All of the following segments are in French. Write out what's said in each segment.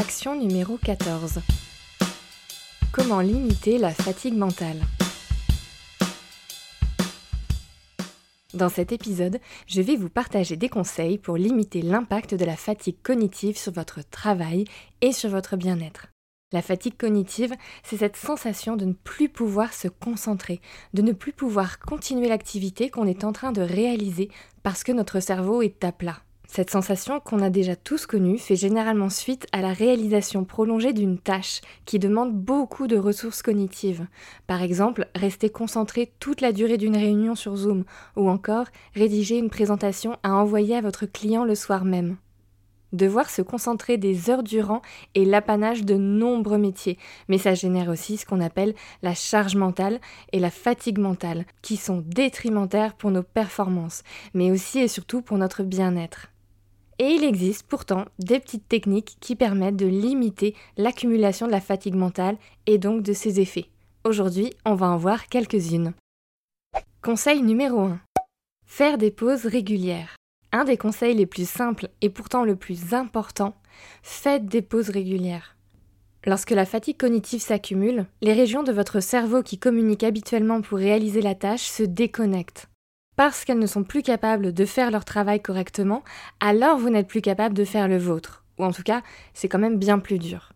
Action numéro 14. Comment limiter la fatigue mentale? Dans cet épisode, je vais vous partager des conseils pour limiter l'impact de la fatigue cognitive sur votre travail et sur votre bien-être. La fatigue cognitive, c'est cette sensation de ne plus pouvoir se concentrer, de ne plus pouvoir continuer l'activité qu'on est en train de réaliser parce que notre cerveau est à plat. Cette sensation qu'on a déjà tous connue fait généralement suite à la réalisation prolongée d'une tâche qui demande beaucoup de ressources cognitives. Par exemple, rester concentré toute la durée d'une réunion sur Zoom ou encore rédiger une présentation à envoyer à votre client le soir même. Devoir se concentrer des heures durant est l'apanage de nombreux métiers, mais ça génère aussi ce qu'on appelle la charge mentale et la fatigue mentale, qui sont détrimentaires pour nos performances, mais aussi et surtout pour notre bien-être. Et il existe pourtant des petites techniques qui permettent de limiter l'accumulation de la fatigue mentale et donc de ses effets. Aujourd'hui, on va en voir quelques-unes. Conseil numéro 1. Faire des pauses régulières. Un des conseils les plus simples et pourtant le plus important, faites des pauses régulières. Lorsque la fatigue cognitive s'accumule, les régions de votre cerveau qui communiquent habituellement pour réaliser la tâche se déconnectent parce qu'elles ne sont plus capables de faire leur travail correctement, alors vous n'êtes plus capable de faire le vôtre. Ou en tout cas, c'est quand même bien plus dur.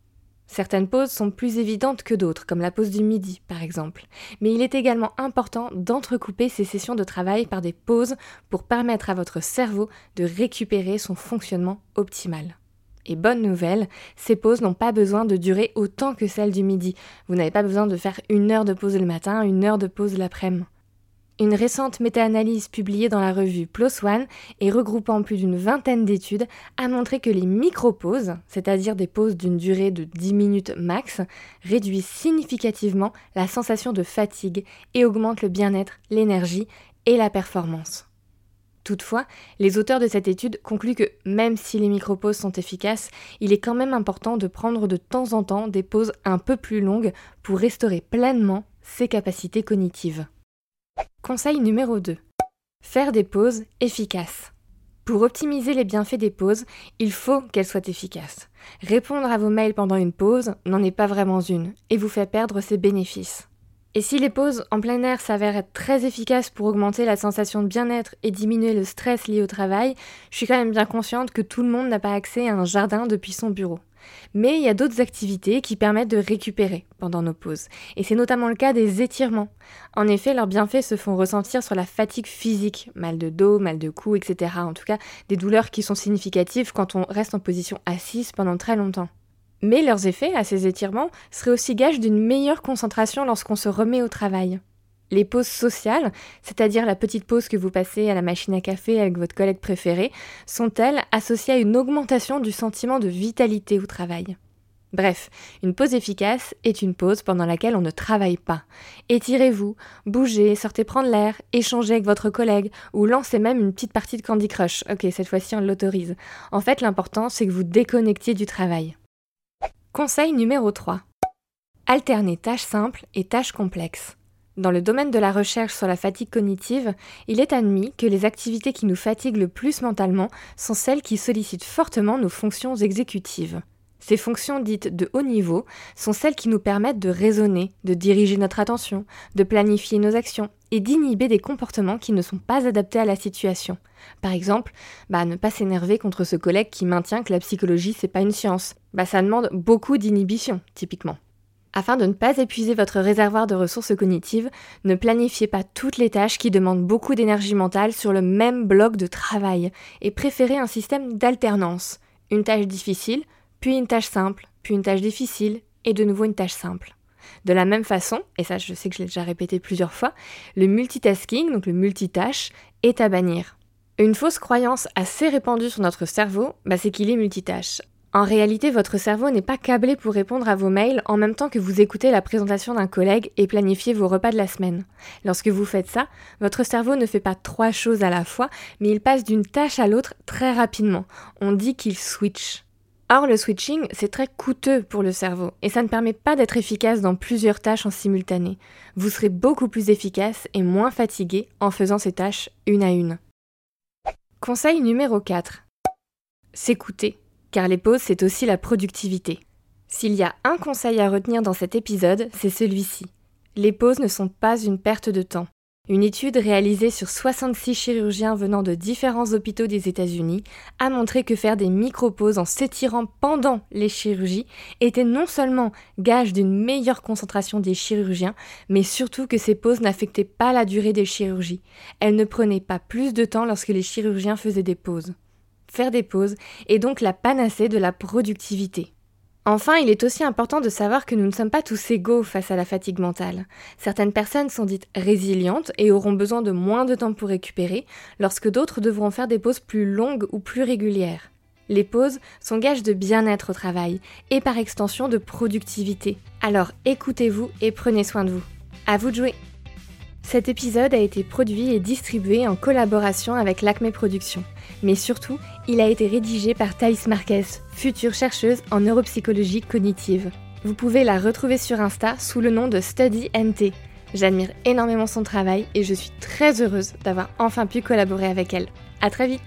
Certaines pauses sont plus évidentes que d'autres, comme la pause du midi par exemple. Mais il est également important d'entrecouper ces sessions de travail par des pauses pour permettre à votre cerveau de récupérer son fonctionnement optimal. Et bonne nouvelle, ces pauses n'ont pas besoin de durer autant que celles du midi. Vous n'avez pas besoin de faire une heure de pause le matin, une heure de pause l'après-midi. Une récente méta-analyse publiée dans la revue PLOS ONE et regroupant plus d'une vingtaine d'études a montré que les micro-pauses, c'est-à-dire des pauses d'une durée de 10 minutes max, réduisent significativement la sensation de fatigue et augmentent le bien-être, l'énergie et la performance. Toutefois, les auteurs de cette étude concluent que même si les micro-pauses sont efficaces, il est quand même important de prendre de temps en temps des pauses un peu plus longues pour restaurer pleinement ses capacités cognitives. Conseil numéro 2. Faire des pauses efficaces. Pour optimiser les bienfaits des pauses, il faut qu'elles soient efficaces. Répondre à vos mails pendant une pause n'en est pas vraiment une et vous fait perdre ses bénéfices. Et si les pauses en plein air s'avèrent être très efficaces pour augmenter la sensation de bien-être et diminuer le stress lié au travail, je suis quand même bien consciente que tout le monde n'a pas accès à un jardin depuis son bureau. Mais il y a d'autres activités qui permettent de récupérer pendant nos pauses, et c'est notamment le cas des étirements. En effet, leurs bienfaits se font ressentir sur la fatigue physique, mal de dos, mal de cou, etc. En tout cas, des douleurs qui sont significatives quand on reste en position assise pendant très longtemps. Mais leurs effets à ces étirements seraient aussi gages d'une meilleure concentration lorsqu'on se remet au travail. Les pauses sociales, c'est-à-dire la petite pause que vous passez à la machine à café avec votre collègue préféré, sont-elles associées à une augmentation du sentiment de vitalité au travail Bref, une pause efficace est une pause pendant laquelle on ne travaille pas. Étirez-vous, bougez, sortez prendre l'air, échangez avec votre collègue ou lancez même une petite partie de Candy Crush. Ok, cette fois-ci on l'autorise. En fait, l'important c'est que vous déconnectiez du travail. Conseil numéro 3. Alternez tâches simples et tâches complexes. Dans le domaine de la recherche sur la fatigue cognitive, il est admis que les activités qui nous fatiguent le plus mentalement sont celles qui sollicitent fortement nos fonctions exécutives. Ces fonctions dites de haut niveau sont celles qui nous permettent de raisonner, de diriger notre attention, de planifier nos actions et d'inhiber des comportements qui ne sont pas adaptés à la situation. Par exemple, bah, ne pas s'énerver contre ce collègue qui maintient que la psychologie c'est pas une science. Bah, ça demande beaucoup d'inhibition, typiquement. Afin de ne pas épuiser votre réservoir de ressources cognitives, ne planifiez pas toutes les tâches qui demandent beaucoup d'énergie mentale sur le même bloc de travail et préférez un système d'alternance. Une tâche difficile, puis une tâche simple, puis une tâche difficile et de nouveau une tâche simple. De la même façon, et ça je sais que je l'ai déjà répété plusieurs fois, le multitasking, donc le multitâche, est à bannir. Une fausse croyance assez répandue sur notre cerveau, bah, c'est qu'il est multitâche. En réalité, votre cerveau n'est pas câblé pour répondre à vos mails en même temps que vous écoutez la présentation d'un collègue et planifiez vos repas de la semaine. Lorsque vous faites ça, votre cerveau ne fait pas trois choses à la fois, mais il passe d'une tâche à l'autre très rapidement. On dit qu'il switch. Or, le switching, c'est très coûteux pour le cerveau et ça ne permet pas d'être efficace dans plusieurs tâches en simultané. Vous serez beaucoup plus efficace et moins fatigué en faisant ces tâches une à une. Conseil numéro 4. S'écouter. car les pauses, c'est aussi la productivité. S'il y a un conseil à retenir dans cet épisode, c'est celui-ci. Les pauses ne sont pas une perte de temps. Une étude réalisée sur 66 chirurgiens venant de différents hôpitaux des États-Unis a montré que faire des micro-pauses en s'étirant pendant les chirurgies était non seulement gage d'une meilleure concentration des chirurgiens, mais surtout que ces pauses n'affectaient pas la durée des chirurgies. Elles ne prenaient pas plus de temps lorsque les chirurgiens faisaient des pauses. Faire des pauses est donc la panacée de la productivité. Enfin, il est aussi important de savoir que nous ne sommes pas tous égaux face à la fatigue mentale. Certaines personnes sont dites résilientes et auront besoin de moins de temps pour récupérer, lorsque d'autres devront faire des pauses plus longues ou plus régulières. Les pauses sont gages de bien-être au travail et par extension de productivité. Alors écoutez-vous et prenez soin de vous. À vous de jouer! Cet épisode a été produit et distribué en collaboration avec l'Acme Productions. Mais surtout, il a été rédigé par Thaïs Marquez, future chercheuse en neuropsychologie cognitive. Vous pouvez la retrouver sur Insta sous le nom de StudyNT. J'admire énormément son travail et je suis très heureuse d'avoir enfin pu collaborer avec elle. À très vite